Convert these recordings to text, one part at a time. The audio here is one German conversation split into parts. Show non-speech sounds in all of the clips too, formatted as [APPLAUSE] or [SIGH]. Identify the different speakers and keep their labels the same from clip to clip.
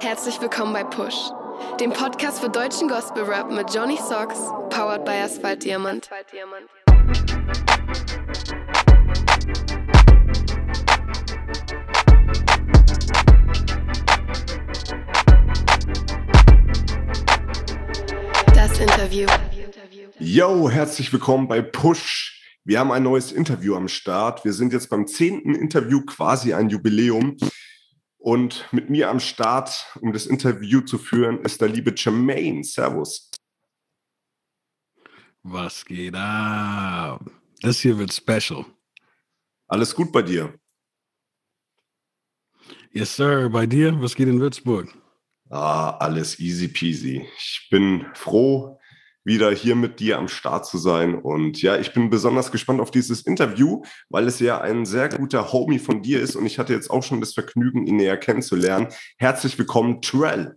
Speaker 1: Herzlich willkommen bei Push, dem Podcast für deutschen Gospel Rap mit Johnny Socks, powered by Asphalt Diamant. Das Interview.
Speaker 2: Yo, herzlich willkommen bei Push. Wir haben ein neues Interview am Start. Wir sind jetzt beim zehnten Interview, quasi ein Jubiläum. Und mit mir am Start, um das Interview zu führen, ist der liebe Jermaine. Servus.
Speaker 3: Was geht ab? Das hier wird special.
Speaker 2: Alles gut bei dir?
Speaker 3: Yes, sir. Bei dir? Was geht in Würzburg?
Speaker 2: Ah, alles easy peasy. Ich bin froh, wieder hier mit dir am Start zu sein. Und ja, ich bin besonders gespannt auf dieses Interview, weil es ja ein sehr guter Homie von dir ist und ich hatte jetzt auch schon das Vergnügen, ihn näher kennenzulernen. Herzlich willkommen, Trell.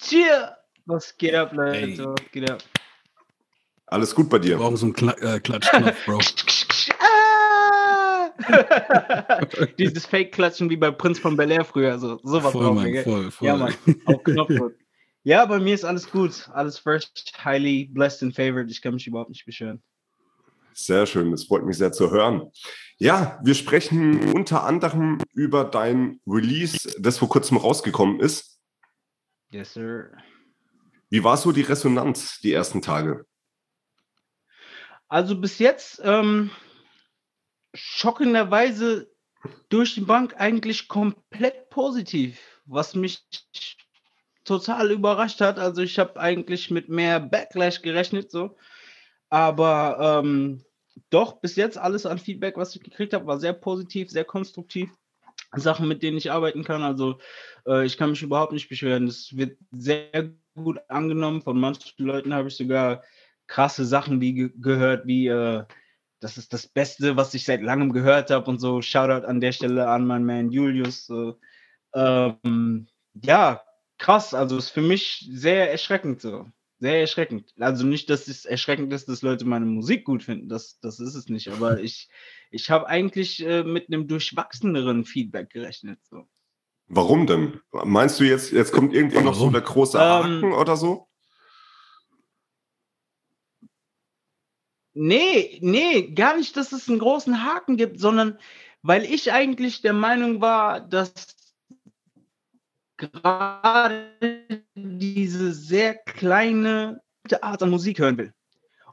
Speaker 4: Cheer! Was geht ab, Leute?
Speaker 3: Hey.
Speaker 4: Was geht ab?
Speaker 2: Alles gut bei
Speaker 3: Wir
Speaker 2: dir?
Speaker 3: brauchen so einen Kla äh, Klatschknopf, Bro.
Speaker 4: Ah! [LAUGHS] Dieses Fake-Klatschen wie bei Prinz von Bel Air früher. So, sowas
Speaker 3: Voll,
Speaker 4: brauchen
Speaker 3: Mann, voll, voll.
Speaker 4: Ja, Mann. Auf Knopfdruck. Ja, bei mir ist alles gut. Alles fresh, highly blessed and favored. Ich kann mich überhaupt nicht beschweren.
Speaker 2: Sehr schön, das freut mich sehr zu hören. Ja, wir sprechen unter anderem über dein Release, das vor kurzem rausgekommen ist.
Speaker 4: Yes, sir.
Speaker 2: Wie war so die Resonanz die ersten Tage?
Speaker 4: Also bis jetzt ähm, schockenderweise durch die Bank eigentlich komplett positiv, was mich total überrascht hat. Also ich habe eigentlich mit mehr Backlash gerechnet, so. Aber ähm, doch, bis jetzt alles an Feedback, was ich gekriegt habe, war sehr positiv, sehr konstruktiv. Sachen, mit denen ich arbeiten kann. Also äh, ich kann mich überhaupt nicht beschweren. Es wird sehr gut angenommen. Von manchen Leuten habe ich sogar krasse Sachen wie ge gehört, wie äh, das ist das Beste, was ich seit langem gehört habe und so. Shoutout an der Stelle an meinen Man Julius. So. Ähm, ja, krass. Also ist für mich sehr erschreckend so. Sehr erschreckend. Also nicht, dass es erschreckend ist, dass Leute meine Musik gut finden. Das, das ist es nicht. Aber ich, ich habe eigentlich äh, mit einem durchwachseneren Feedback gerechnet. So.
Speaker 2: Warum denn? Meinst du jetzt, jetzt kommt irgendwann noch so der große
Speaker 4: Ähm,
Speaker 2: Haken oder so?
Speaker 4: Nee, nee, gar nicht, dass es einen großen Haken gibt, sondern weil ich eigentlich der Meinung war, dass gerade diese sehr kleine Art an Musik hören will.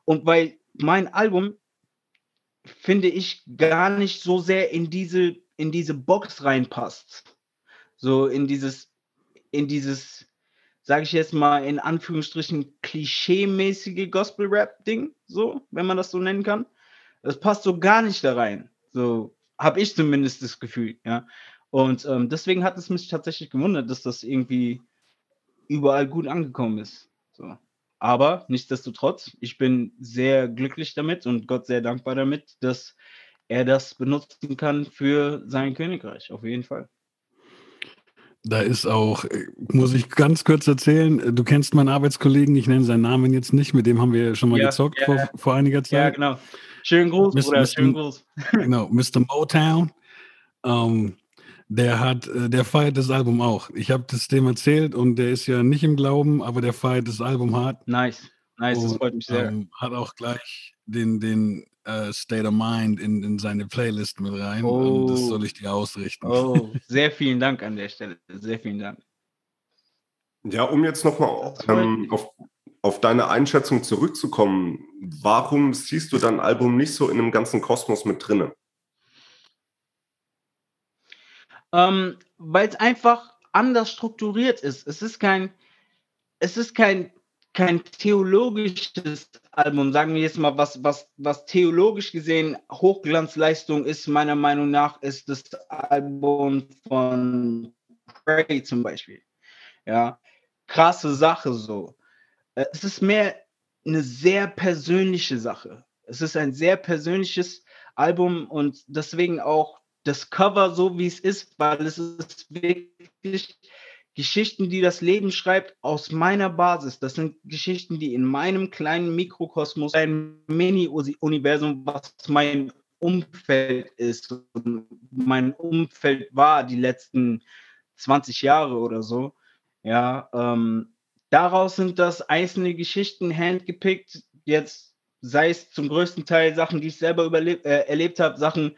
Speaker 4: Und weil mein Album, finde ich, gar nicht so sehr in diese, in diese Box reinpasst. So in dieses, in dieses, sage ich jetzt mal in Anführungsstrichen, klischee-mäßige Gospel-Rap-Ding, so, wenn man das so nennen kann. Das passt so gar nicht da rein. So habe ich zumindest das Gefühl, ja. Und ähm, deswegen hat es mich tatsächlich gewundert, dass das irgendwie überall gut angekommen ist. So. Aber nichtsdestotrotz, ich bin sehr glücklich damit und Gott sehr dankbar damit, dass er das benutzen kann für sein Königreich, auf jeden Fall.
Speaker 3: Da ist auch, äh, muss ich ganz kurz erzählen, äh, du kennst meinen Arbeitskollegen, ich nenne seinen Namen jetzt nicht, mit dem haben wir schon mal
Speaker 4: Ja,
Speaker 3: gezockt
Speaker 4: ja,
Speaker 3: vor,
Speaker 4: ja.
Speaker 3: vor einiger
Speaker 4: Ja,
Speaker 3: Zeit.
Speaker 4: genau. Schönen Gruß,
Speaker 3: Mist-
Speaker 4: Bruder,
Speaker 3: Mist-
Speaker 4: schönen Gruß.
Speaker 3: Genau, Mr. Motown. Ähm, der hat, äh, der feiert das Album auch. Ich habe das dem erzählt und der ist ja nicht im Glauben, aber der feiert das Album hart.
Speaker 4: Nice, nice, das
Speaker 3: Und,
Speaker 4: freut mich sehr.
Speaker 3: Ähm, hat auch gleich den, den äh, State of Mind in, in seine Playlist mit rein. Und das
Speaker 4: Oh.
Speaker 3: soll ich dir ausrichten.
Speaker 4: Oh, [LAUGHS] sehr vielen Dank an der Stelle. Sehr vielen Dank.
Speaker 2: Ja, um jetzt nochmal
Speaker 4: Das
Speaker 2: ähm, auf, auf deine Einschätzung zurückzukommen, warum siehst du dein Album nicht so in dem ganzen Kosmos mit drinne?
Speaker 4: Ähm, Weil es einfach anders strukturiert ist. Es ist kein, es ist kein, kein theologisches Album, sagen wir jetzt mal, was, was, was theologisch gesehen Hochglanzleistung ist, meiner Meinung nach, ist das Album von Prey zum Beispiel. Ja, krasse Sache so. Äh, Es ist mehr eine sehr persönliche Sache. Es ist ein sehr persönliches Album und deswegen auch das Cover so, wie es ist, weil es ist wirklich Geschichten, die das Leben schreibt, aus meiner Basis. Das sind Geschichten, die in meinem kleinen Mikrokosmos, ein Mini-Universum, was mein Umfeld ist, mein Umfeld war die letzten 20 Jahre oder so. Ja, ähm, daraus sind das einzelne Geschichten handgepickt. Jetzt sei es zum größten Teil Sachen, die ich selber überlebt, äh, erlebt habe, Sachen,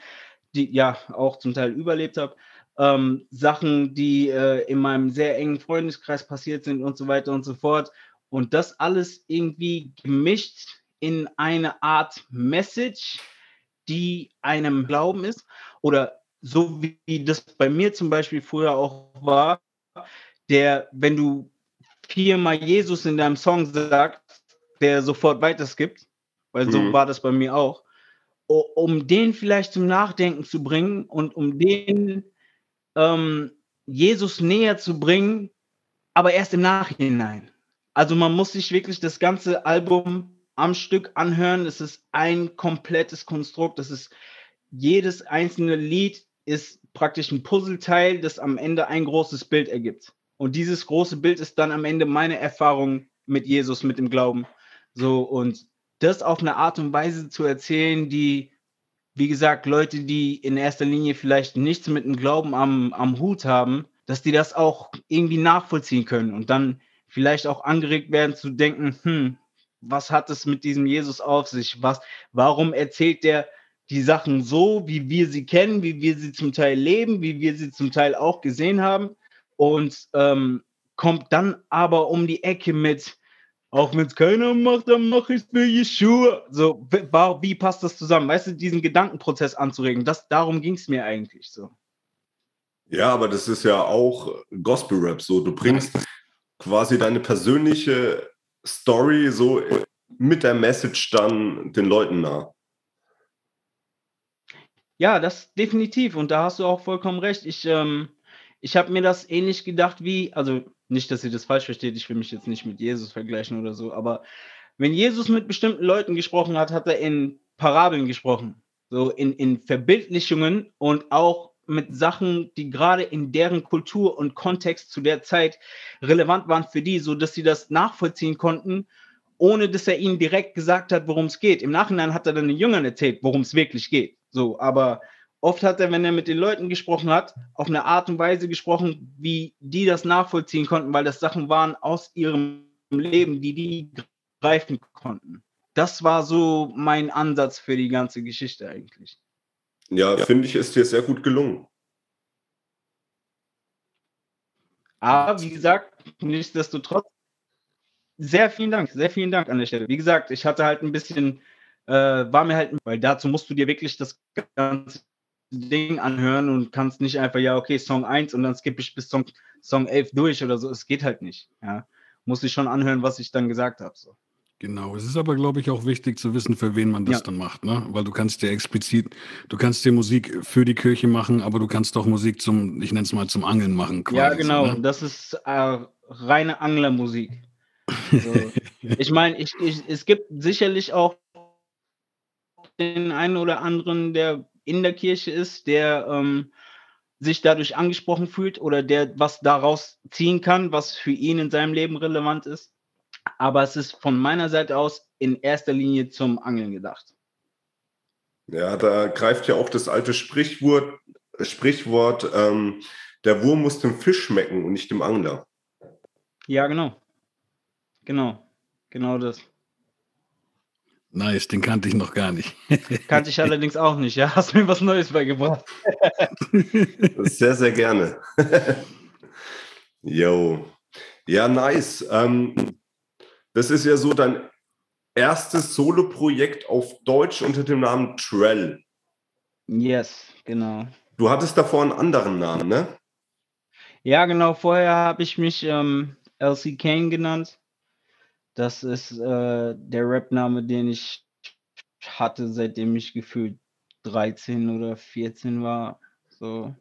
Speaker 4: die ja auch zum Teil überlebt habe, ähm, Sachen, die äh, in meinem sehr engen Freundeskreis passiert sind und so weiter und so fort. Und das alles irgendwie gemischt in eine Art Message, die einem Glauben ist. Oder so wie das bei mir zum Beispiel früher auch war, der, wenn du viermal Jesus in deinem Song sagst, der sofort weiterskippt, weil so mhm. war das bei mir auch, um den vielleicht zum Nachdenken zu bringen und um den ähm, Jesus näher zu bringen, aber erst im Nachhinein. Also man muss sich wirklich das ganze Album am Stück anhören. Es ist ein komplettes Konstrukt. Das ist jedes einzelne Lied ist praktisch ein Puzzleteil, das am Ende ein großes Bild ergibt. Und dieses große Bild ist dann am Ende meine Erfahrung mit Jesus, mit dem Glauben. So und das auf eine Art und Weise zu erzählen, die, wie gesagt, Leute, die in erster Linie vielleicht nichts mit dem Glauben am, am Hut haben, dass die das auch irgendwie nachvollziehen können und dann vielleicht auch angeregt werden zu denken, hm, was hat es mit diesem Jesus auf sich? Was, warum erzählt der die Sachen so, wie wir sie kennen, wie wir sie zum Teil leben, wie wir sie zum Teil auch gesehen haben und ähm, kommt dann aber um die Ecke mit, auch wenn es keiner macht, dann mache ich es für Yeshua. So, wie passt das zusammen? Weißt du, diesen Gedankenprozess anzuregen, das, darum ging es mir eigentlich so.
Speaker 2: Ja, aber das ist ja auch Gospel-Rap so. Du bringst quasi deine persönliche Story so mit der Message dann den Leuten nah.
Speaker 4: Ja, das definitiv. Und da hast du auch vollkommen recht. Ich, ähm, ich habe mir das ähnlich gedacht wie, also nicht, dass ihr das falsch versteht, ich will mich jetzt nicht mit Jesus vergleichen oder so, aber wenn Jesus mit bestimmten Leuten gesprochen hat, hat er in Parabeln gesprochen, so in, in Verbildlichungen und auch mit Sachen, die gerade in deren Kultur und Kontext zu der Zeit relevant waren für die, so dass sie das nachvollziehen konnten, ohne dass er ihnen direkt gesagt hat, worum es geht. Im Nachhinein hat er dann den Jüngern erzählt, worum es wirklich geht. So, aber Oft hat er, wenn er mit den Leuten gesprochen hat, auf eine Art und Weise gesprochen, wie die das nachvollziehen konnten, weil das Sachen waren aus ihrem Leben, die die greifen konnten. Das war so mein Ansatz für die ganze Geschichte eigentlich.
Speaker 2: Ja, ja. finde ich, ist dir sehr gut gelungen.
Speaker 4: Aber wie gesagt, nichtsdestotrotz, sehr vielen Dank, sehr vielen Dank an der Stelle. Wie gesagt, ich hatte halt ein bisschen, äh, war mir halt, weil dazu musst du dir wirklich das ganze Ding anhören und kannst nicht einfach, ja, okay, Song 1 und dann skippe ich bis Song, Song 11 durch oder so. Es geht halt nicht. Ja. Muss ich schon anhören, was ich dann gesagt habe. So.
Speaker 3: Genau, es ist aber, glaube ich, auch wichtig zu wissen, für wen man das ja. dann macht, ne? Weil du kannst dir explizit, du kannst dir Musik für die Kirche machen, aber du kannst auch Musik zum, ich nenne es mal, zum Angeln machen.
Speaker 4: Quasi, ja, genau, ne? das ist äh, reine Anglermusik. So. [LAUGHS] ich meine, ich, ich, es gibt sicherlich auch den einen oder anderen, der in der Kirche ist, der ähm, sich dadurch angesprochen fühlt oder der was daraus ziehen kann, was für ihn in seinem Leben relevant ist. Aber es ist von meiner Seite aus in erster Linie zum Angeln gedacht.
Speaker 2: Ja, da greift ja auch das alte Sprichwort, Sprichwort ähm, der Wurm muss dem Fisch schmecken und nicht dem Angler.
Speaker 4: Ja, genau. Genau. Genau das.
Speaker 3: Nice, den kannte ich noch gar nicht. [LAUGHS]
Speaker 4: kannte ich allerdings auch nicht, ja. Hast mir was Neues beigebracht. [LAUGHS]
Speaker 2: sehr, sehr gerne. [LAUGHS] Jo. Ja, nice. Ähm, das ist ja so dein erstes Solo-Projekt auf Deutsch unter dem Namen Trell.
Speaker 4: Yes, genau.
Speaker 2: Du hattest davor einen anderen Namen, ne?
Speaker 4: Ja, genau. Vorher habe ich mich ähm, LC Kane genannt. Das ist äh, der Rap-Name, den ich hatte, seitdem ich gefühlt 13 oder 14 war. So.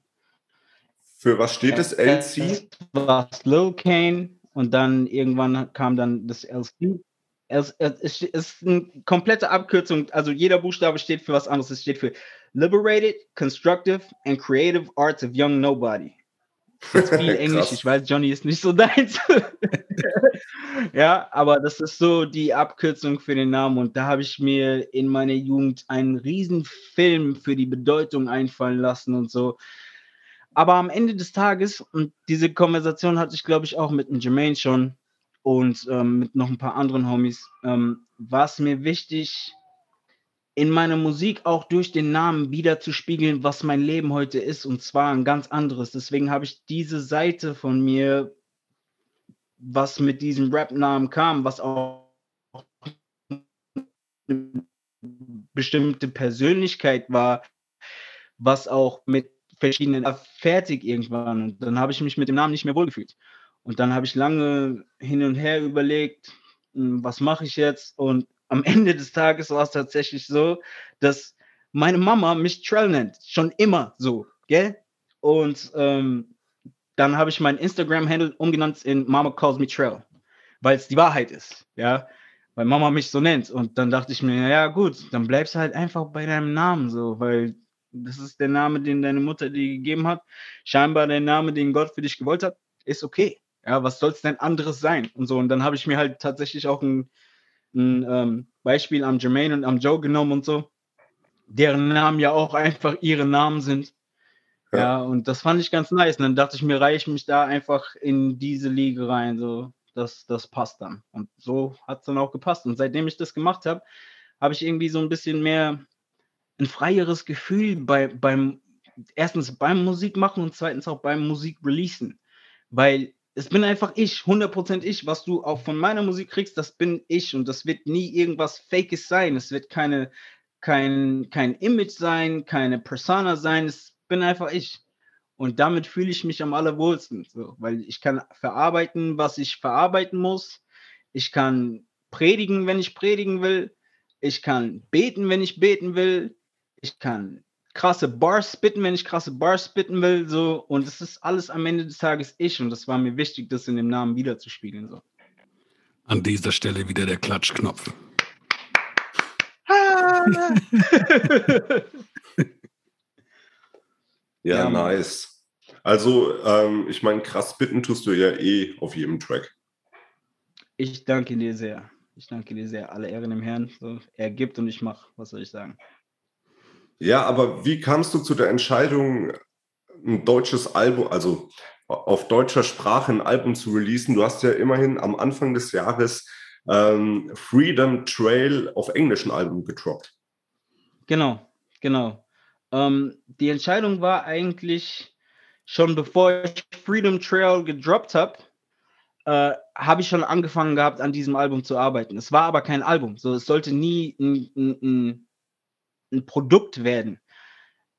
Speaker 2: Für was steht das LC?
Speaker 4: Das war Slow Kane und dann irgendwann kam dann das LC. Es, es, ist eine komplette Abkürzung, also jeder Buchstabe steht für was anderes. Es steht für Liberated, Constructive and Creative Arts of Young Nobody. Jetzt [LAUGHS] viel Englisch, ich weiß, Johnny ist nicht so [LAUGHS] deins. [LAUGHS] ja, aber das ist so die Abkürzung für den Namen. Und da habe ich mir in meiner Jugend einen riesen Film für die Bedeutung einfallen lassen und so. aber am Ende des Tages, und diese Konversation hatte ich, glaube ich, auch mit dem Jermaine schon und ähm, mit noch ein paar anderen Homies, ähm, war es mir wichtig, in meiner Musik auch durch den Namen wieder zu spiegeln, was mein Leben heute ist, und zwar ein ganz anderes. Deswegen habe ich diese Seite von mir, was mit diesem Rap-Namen kam, was auch eine bestimmte Persönlichkeit war, was auch mit verschiedenen fertig irgendwann. Und dann habe ich mich mit dem Namen nicht mehr wohlgefühlt. Und dann habe ich lange hin und her überlegt, hm, was mache ich jetzt? Und am [LAUGHS] Ende des Tages war es tatsächlich so, dass meine Mama mich Trell nennt. Schon immer so, gell? Und ähm, dann habe ich meinen Instagram-Handle umgenannt in Mama Calls Me Trell, weil es die Wahrheit ist, ja? Weil Mama mich so nennt. Und dann dachte ich mir, ja gut, dann bleibst du halt einfach bei deinem Namen so, weil das ist der Name, den deine Mutter dir gegeben hat. Scheinbar der Name, den Gott für dich gewollt hat, ist okay. Ja, was soll es denn anderes sein? Und so. Und dann habe ich mir halt tatsächlich auch ein, ein ähm, Beispiel am Jermaine und am Joe genommen und so, deren Namen ja auch einfach ihre Namen sind. Ja. ja, und das fand ich ganz nice. Und dann dachte ich mir, reiche ich mich da einfach in diese Liga rein. So, das, das passt dann. Und so hat es dann auch gepasst. Und seitdem ich das gemacht habe, habe ich irgendwie so ein bisschen mehr ein freieres Gefühl bei, beim, erstens beim Musikmachen und zweitens auch beim Musikreleasen. Weil es bin einfach ich, 100% ich. Was du auch von meiner Musik kriegst, das bin ich und das wird nie irgendwas Fakes sein. Es wird keine, kein, kein Image sein, keine Persona sein. Es bin einfach ich. Und damit fühle ich mich am allerwohlsten, so, weil ich kann verarbeiten, was ich verarbeiten muss. Ich kann predigen, wenn ich predigen will. Ich kann beten, wenn ich beten will ich kann krasse Bars spitten, wenn ich krasse Bars spitten will, so und es ist alles am Ende des Tages ich und das war mir wichtig, das in dem Namen wiederzuspiegeln. So.
Speaker 3: An dieser Stelle wieder der Klatschknopf. [LAUGHS]
Speaker 2: ja, ja, nice. Also, ähm, ich meine, krass bitten tust du ja eh auf jedem Track.
Speaker 4: Ich danke dir sehr. Ich danke dir sehr. Alle Ehren im Herrn. So, er gibt und ich mache. Was soll ich sagen?
Speaker 2: Ja, aber wie kamst du zu der Entscheidung, ein deutsches Album, also auf deutscher Sprache ein Album zu releasen? Du hast ja immerhin am Anfang des Jahres ähm, Freedom Trail auf englischen Album gedroppt.
Speaker 4: Genau, genau. Ähm, die Entscheidung war eigentlich schon bevor ich Freedom Trail gedroppt habe, äh, habe ich schon angefangen gehabt, an diesem Album zu arbeiten. Es war aber kein Album, so es sollte nie ein, ein, ein Produkt werden.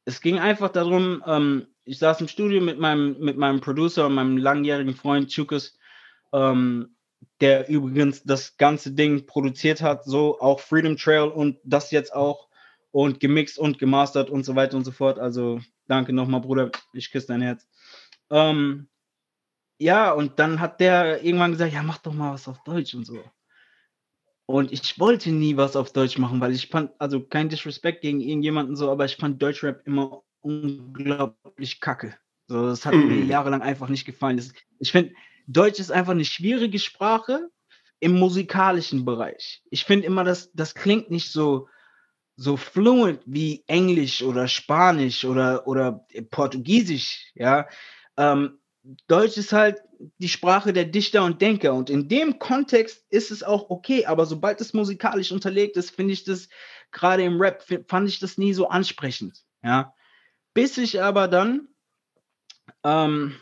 Speaker 4: Es ging einfach darum, ähm, ich saß im Studio mit meinem, mit meinem Producer und meinem langjährigen Freund Chukas, ähm, der übrigens das ganze Ding produziert hat, so auch Freedom Trail und das jetzt auch und gemixt und gemastert und so weiter und so fort. Also danke nochmal, Bruder, ich küsse dein Herz. Ähm, ja, und dann hat der irgendwann gesagt, ja, mach doch mal was auf Deutsch und so. Und ich wollte nie was auf Deutsch machen, weil ich fand, also kein Disrespect gegen irgendjemanden so, aber ich fand Deutschrap immer unglaublich kacke. So, das hat mm. mir mhm. jahrelang einfach nicht gefallen. Das, ich finde, Deutsch ist einfach eine schwierige Sprache im musikalischen Bereich. Ich finde immer, dass das klingt nicht so, so fluent wie Englisch oder Spanisch oder, oder Portugiesisch, ja. Ähm, Deutsch ist halt die Sprache der Dichter und Denker und in dem Kontext ist es auch okay, aber sobald es musikalisch unterlegt ist, finde ich das gerade im Rap fand ich das nie so ansprechend, ja. Bis ich aber dann, ähm,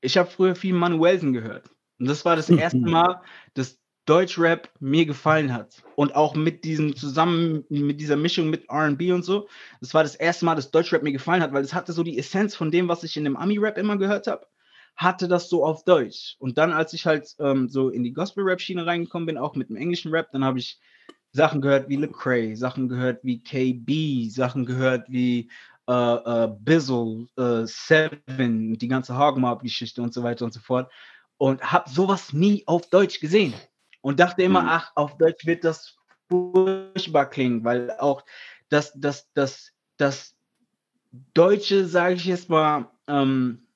Speaker 4: ich habe früher viel Manuelsen gehört und das war das erste Mal, dass Deutschrap mir gefallen hat und auch mit diesem zusammen mit dieser Mischung mit R&B und so, das war das erste Mal, dass Deutschrap mir gefallen hat, weil es hatte so die Essenz von dem, was ich in dem Ami-Rap immer gehört habe hatte das so auf Deutsch. Und dann, als ich halt ähm, so in die Gospel-Rap-Schiene reingekommen bin, auch mit dem englischen Rap, dann habe ich Sachen gehört wie Lecrae, Sachen gehört wie KB, Sachen gehört wie äh, äh, Bizzle, äh, Seven, die ganze Hogmob-Geschichte und so weiter und so fort. Und habe sowas nie auf Deutsch gesehen. Und dachte immer, mhm. ach, auf Deutsch wird das furchtbar klingen, weil auch das, das, das, das Deutsche, sage ich jetzt mal, ähm,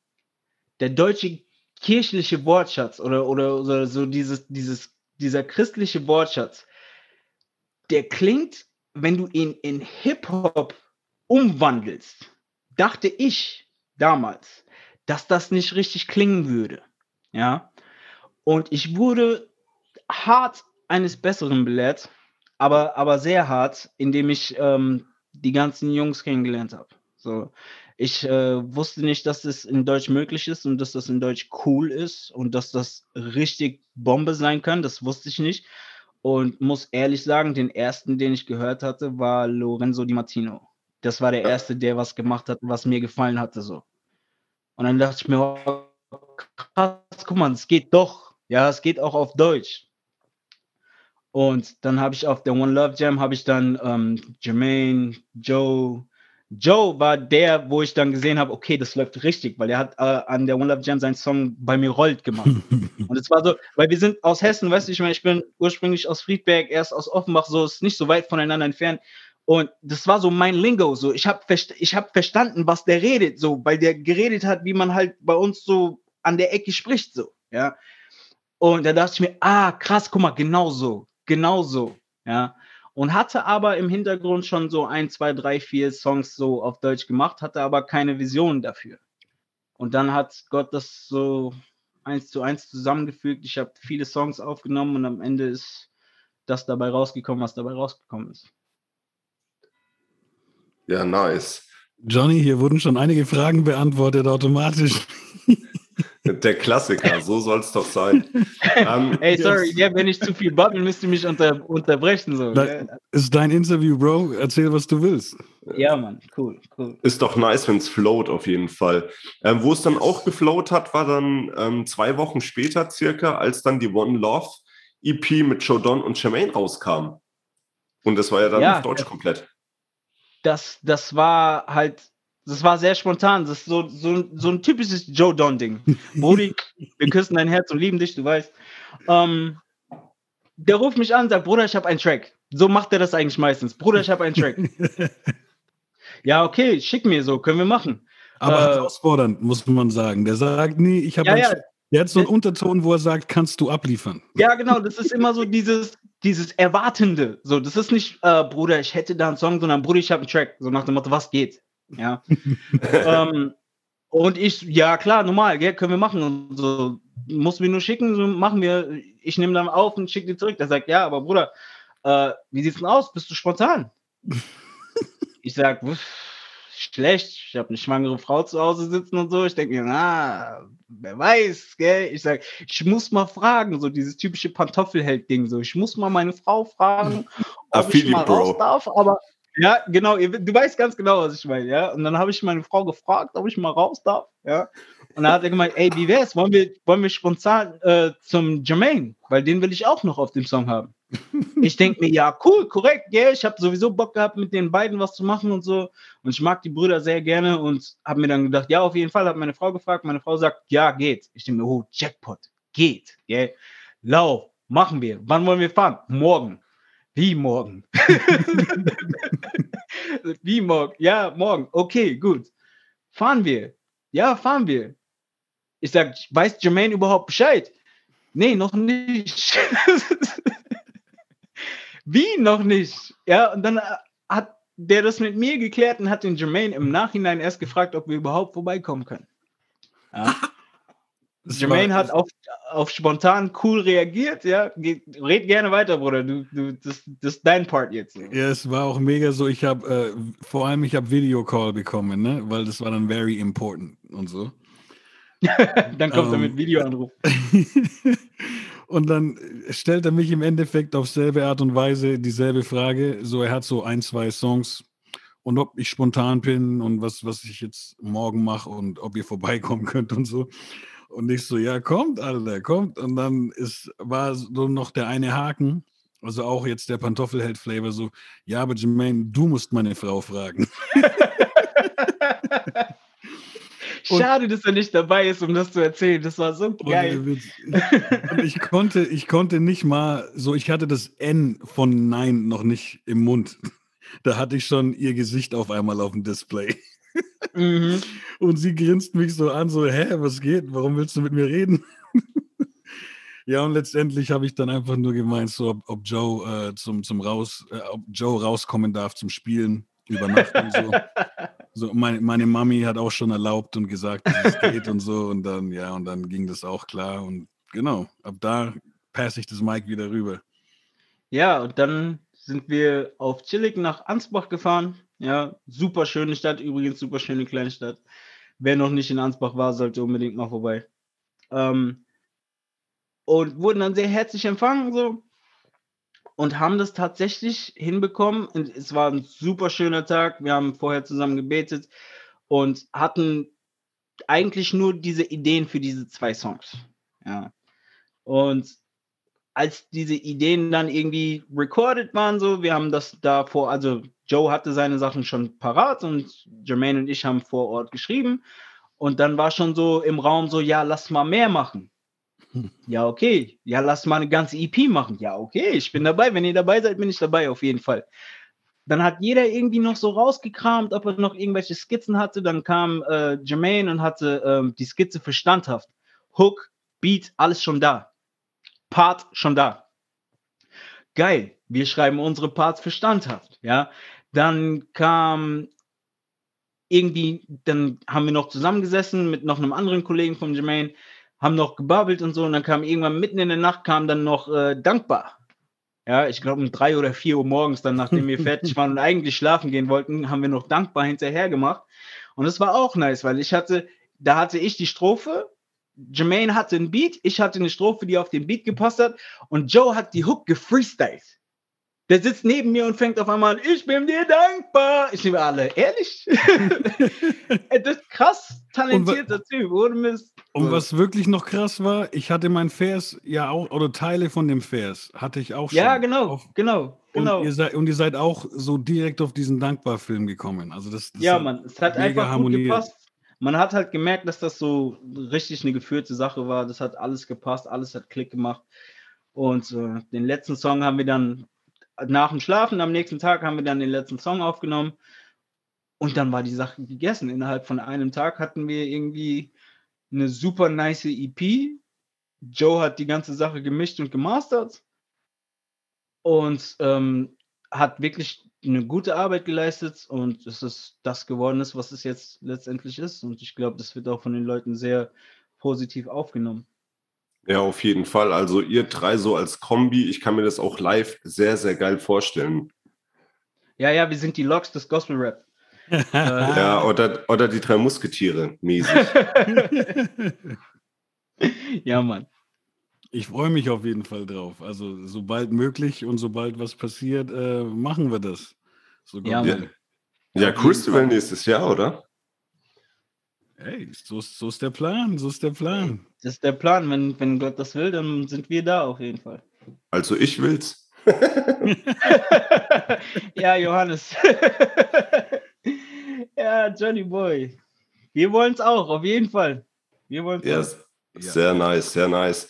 Speaker 4: der deutsche kirchliche Wortschatz oder, oder, oder so dieses, dieses, dieser christliche Wortschatz, der klingt, wenn du ihn in Hip-Hop umwandelst, dachte ich damals, dass das nicht richtig klingen würde. Ja. Und ich wurde hart eines Besseren belehrt, aber, aber sehr hart, indem ich ähm, die ganzen Jungs kennengelernt habe. So, ich äh, wusste nicht, dass das in Deutsch möglich ist und dass das in Deutsch cool ist und dass das richtig Bombe sein kann. Das wusste ich nicht. Und muss ehrlich sagen, den ersten, den ich gehört hatte, war Lorenzo Di Martino. Das war der erste, der was gemacht hat, was mir gefallen hatte. So. Und dann dachte ich mir, oh, krass, guck mal, es geht doch. Ja, es geht auch auf Deutsch. Und dann habe ich auf der One Love Jam habe ich dann ähm, Jermaine, Joe. Joe war der, wo ich dann gesehen habe, okay, das läuft richtig, weil er hat äh, an der One Love Jam seinen Song bei mir rollt gemacht. [LAUGHS] und es war so, weil wir sind aus Hessen, weißt du, ich meine, ich bin ursprünglich aus Friedberg, erst aus Offenbach, so ist nicht so weit voneinander entfernt. Und das war so mein Lingo, so ich habe ich hab verstanden, was der redet, so, weil der geredet hat, wie man halt bei uns so an der Ecke spricht, so, ja. Und da dachte ich mir, ah, krass, guck mal, genau so, genauso, ja. Und hatte aber im Hintergrund schon so ein, zwei, drei, vier Songs so auf Deutsch gemacht, hatte aber keine Vision dafür. Und dann hat Gott das so eins zu eins zusammengefügt. Ich habe viele Songs aufgenommen und am Ende ist das dabei rausgekommen, was dabei rausgekommen ist.
Speaker 2: Ja, nice.
Speaker 3: Johnny, hier wurden schon einige Fragen beantwortet automatisch. [LAUGHS]
Speaker 2: Der Klassiker, so soll es doch sein.
Speaker 4: um, ähm, [LAUGHS] Ey, sorry, yes. ja, wenn ich zu viel babbel, müsst ihr mich unter, unterbrechen. So.
Speaker 3: Da, ist dein Interview, Bro. Erzähl, was du willst.
Speaker 4: Ja, Mann, cool, cool.
Speaker 2: Ist doch nice, wenn es float, auf jeden Fall. Ähm, wo es dann auch gefloat hat, war dann ähm, zwei Wochen später circa, als dann die One Love EP mit Joe Don und Jermaine rauskam. Und das war ja dann ja, auf Deutsch komplett.
Speaker 4: Das, das war halt das war sehr spontan. Das ist so, so, so ein typisches Joe Don-Ding. Brody, wir küssen dein Herz und lieben dich, du weißt. Ähm, der ruft mich an und sagt, Bruder, ich habe einen Track. So macht er das eigentlich meistens. Bruder, ich habe einen Track. [LAUGHS] ja, okay, schick mir so, können wir machen.
Speaker 3: Aber äh, herausfordernd, muss man sagen. Der sagt, nee, ich habe
Speaker 4: ja, ja.
Speaker 3: Der hat so einen Unterton, wo er sagt, kannst du abliefern.
Speaker 4: Ja, genau, das ist immer so dieses, dieses Erwartende. So, das ist nicht, äh, Bruder, ich hätte da einen Song, sondern Bruder, ich habe einen Track. So nach dem Motto, was geht? Ja. [LAUGHS] ähm, und ich, ja klar, normal, gell, können wir machen. Und so, muss mir nur schicken, so machen wir. Ich nehme dann auf und schicke die zurück. Der sagt, ja, aber Bruder, äh, wie sieht's denn aus? Bist du spontan? [LAUGHS] ich sag, schlecht, ich habe eine schwangere Frau zu Hause sitzen und so. Ich denke mir, na, wer weiß, gell? Ich sag, ich muss mal fragen, so dieses typische Pantoffelheld-Ding, so. Ich muss mal meine Frau fragen, [LAUGHS] ob ich mal raus darf, aber ja, genau, du weißt ganz genau, was ich meine, ja. Und dann habe ich meine Frau gefragt, ob ich mal raus darf, ja. Und dann hat er gemeint, ey, wie wär's? Wollen wir, wollen wir spontan äh, zum Jermaine? Weil den will ich auch noch auf dem Song haben. [LAUGHS] ich denke mir, ja, cool, korrekt, yeah, ich habe sowieso Bock gehabt, mit den beiden was zu machen und so. Und ich mag die Brüder sehr gerne und habe mir dann gedacht, ja, auf jeden Fall, habe meine Frau gefragt. Meine Frau sagt, ja, geht. Ich denke mir, oh, Jackpot, geht, yeah. Lauf, machen wir. Wann wollen wir fahren? Morgen. Wie morgen? [LAUGHS] Wie morgen? Ja, morgen. Okay, gut. Fahren wir. Ja, fahren wir. Ich sag, weiß Jermaine überhaupt Bescheid? Nee, noch nicht. [LAUGHS] Wie noch nicht? Ja, und dann hat der das mit mir geklärt und hat den Jermaine im Nachhinein erst gefragt, ob wir überhaupt vorbeikommen können. Ja. Jermaine hat auf, auf spontan cool reagiert, ja. Red gerne weiter, Bruder. Du, du, das, das ist dein Part jetzt.
Speaker 3: Ja, es war auch mega so. Ich habe äh, vor allem, ich habe Videocall bekommen, ne? weil das war dann very important und so. [LAUGHS]
Speaker 4: dann kommt um, er mit ähm. Videoanruf. [LAUGHS]
Speaker 3: und dann stellt er mich im Endeffekt auf selbe Art und Weise dieselbe Frage. So, er hat so ein, zwei Songs und ob ich spontan bin und was, was ich jetzt morgen mache und ob ihr vorbeikommen könnt und so. Und ich so, ja, kommt, Alter, kommt. Und dann ist, war so noch der eine Haken, also auch jetzt der Pantoffelheld-Flavor, so, ja, aber Jermaine, du musst meine Frau fragen. [LAUGHS]
Speaker 4: Schade, dass er nicht dabei ist, um das zu erzählen. Das war so geil.
Speaker 3: Und ich konnte, ich konnte nicht mal so, ich hatte das N von Nein noch nicht im Mund. Da hatte ich schon ihr Gesicht auf einmal auf dem Display. Mhm. Und sie grinst mich so an, so, hä, was geht? Warum willst du mit mir reden? [LAUGHS] ja, und letztendlich habe ich dann einfach nur gemeint, so, ob, ob Joe äh, zum, zum raus, äh, ob Joe rauskommen darf zum Spielen über Nacht und so. [LAUGHS] So, meine, meine Mami hat auch schon erlaubt und gesagt, dass es geht und so. Und dann, ja, und dann ging das auch klar. Und genau, ab da passe ich das Mic wieder rüber.
Speaker 4: Ja, und dann sind wir auf Chillig nach Ansbach gefahren. Ja, super schöne Stadt, übrigens super schöne kleine Stadt. Wer noch nicht in Ansbach war, sollte unbedingt mal vorbei. Ähm, und wurden dann sehr herzlich empfangen so und haben das tatsächlich hinbekommen. Und es war ein super schöner Tag. Wir haben vorher zusammen gebetet und hatten eigentlich nur diese Ideen für diese zwei Songs. Ja. Und als diese Ideen dann irgendwie recorded waren, so, wir haben das davor, also Joe hatte seine Sachen schon parat und Jermaine und ich haben vor Ort geschrieben. Und dann war schon so im Raum so, ja, lass mal mehr machen. [LAUGHS] Ja, okay. Ja, lass mal eine ganze EP machen. Ja, okay, ich bin dabei. Wenn ihr dabei seid, bin ich dabei, auf jeden Fall. Dann hat jeder irgendwie noch so rausgekramt, ob er noch irgendwelche Skizzen hatte. Dann kam äh, Jermaine und hatte ähm, die Skizze für standhaft. Hook, Beat, alles schon da. Part schon da. Geil. Wir schreiben unsere Parts für standhaft. Ja. Dann kam irgendwie, dann haben wir noch zusammengesessen mit noch einem anderen Kollegen von Jermaine haben noch gebabbelt und so. Und dann kam irgendwann mitten in der Nacht kam dann noch äh, dankbar. Ja, ich glaube um drei oder vier Uhr morgens, dann nachdem wir [LAUGHS] fertig waren und eigentlich schlafen gehen wollten, haben wir noch dankbar hinterher gemacht. Und das war auch nice, weil ich hatte, da hatte ich die Strophe, Jermaine hatte ein Beat, ich hatte eine Strophe, die auf den Beat gepasst hat und Joe hat die Hook gefreestylt. Der sitzt neben mir und fängt auf einmal an, ich bin dir dankbar. Ich nehme alle, ehrlich? [LAUGHS] das ist krass talentierter Typ, ohne Mist.
Speaker 3: Und was wirklich noch krass war, ich hatte mein Vers ja auch, oder Teile von dem Vers hatte ich auch schon.
Speaker 4: Ja, genau, auf, genau,
Speaker 3: genau. Und ihr, seid, und ihr seid auch so direkt auf diesen Dankbar-Film gekommen. Also das, das
Speaker 4: ja, man, es hat einfach gut gepasst. Man hat halt gemerkt, dass das so richtig eine geführte Sache war. Das hat alles gepasst, alles hat Klick gemacht. Und äh, den letzten Song haben wir dann nach dem Schlafen, am nächsten Tag haben wir dann den letzten Song aufgenommen und dann war die Sache gegessen. Innerhalb von einem Tag hatten wir irgendwie eine super nice EP. Joe hat die ganze Sache gemischt und gemastert und ähm, hat wirklich eine gute Arbeit geleistet und es ist das geworden ist, was es jetzt letztendlich ist. Und ich glaube, das wird auch von den Leuten sehr positiv aufgenommen.
Speaker 2: Ja, auf jeden Fall. Also ihr drei so als Kombi, ich kann mir das auch live sehr, sehr geil vorstellen.
Speaker 4: Ja, ja, wir sind die Loks des Gospel Rap. [LAUGHS]
Speaker 2: ja, oder, oder die drei Musketiere mäßig. [LAUGHS]
Speaker 4: ja, Mann.
Speaker 3: Ich freue mich auf jeden Fall drauf. Also sobald möglich und sobald was passiert, äh, machen wir das.
Speaker 2: ja, Mann. ja, ja Crystal nächstes Jahr, oder?
Speaker 3: Hey, so, so ist der Plan, so ist der Plan.
Speaker 4: Das ist der Plan. Wenn, wenn Gott das will, dann sind wir da auf jeden Fall.
Speaker 2: Also ich will's. [LAUGHS]
Speaker 4: ja, Johannes. [LAUGHS] ja, Johnny Boy. Wir wollen es auch, auf jeden Fall. Wir wollen
Speaker 2: es. Ja, sehr nice, sehr nice.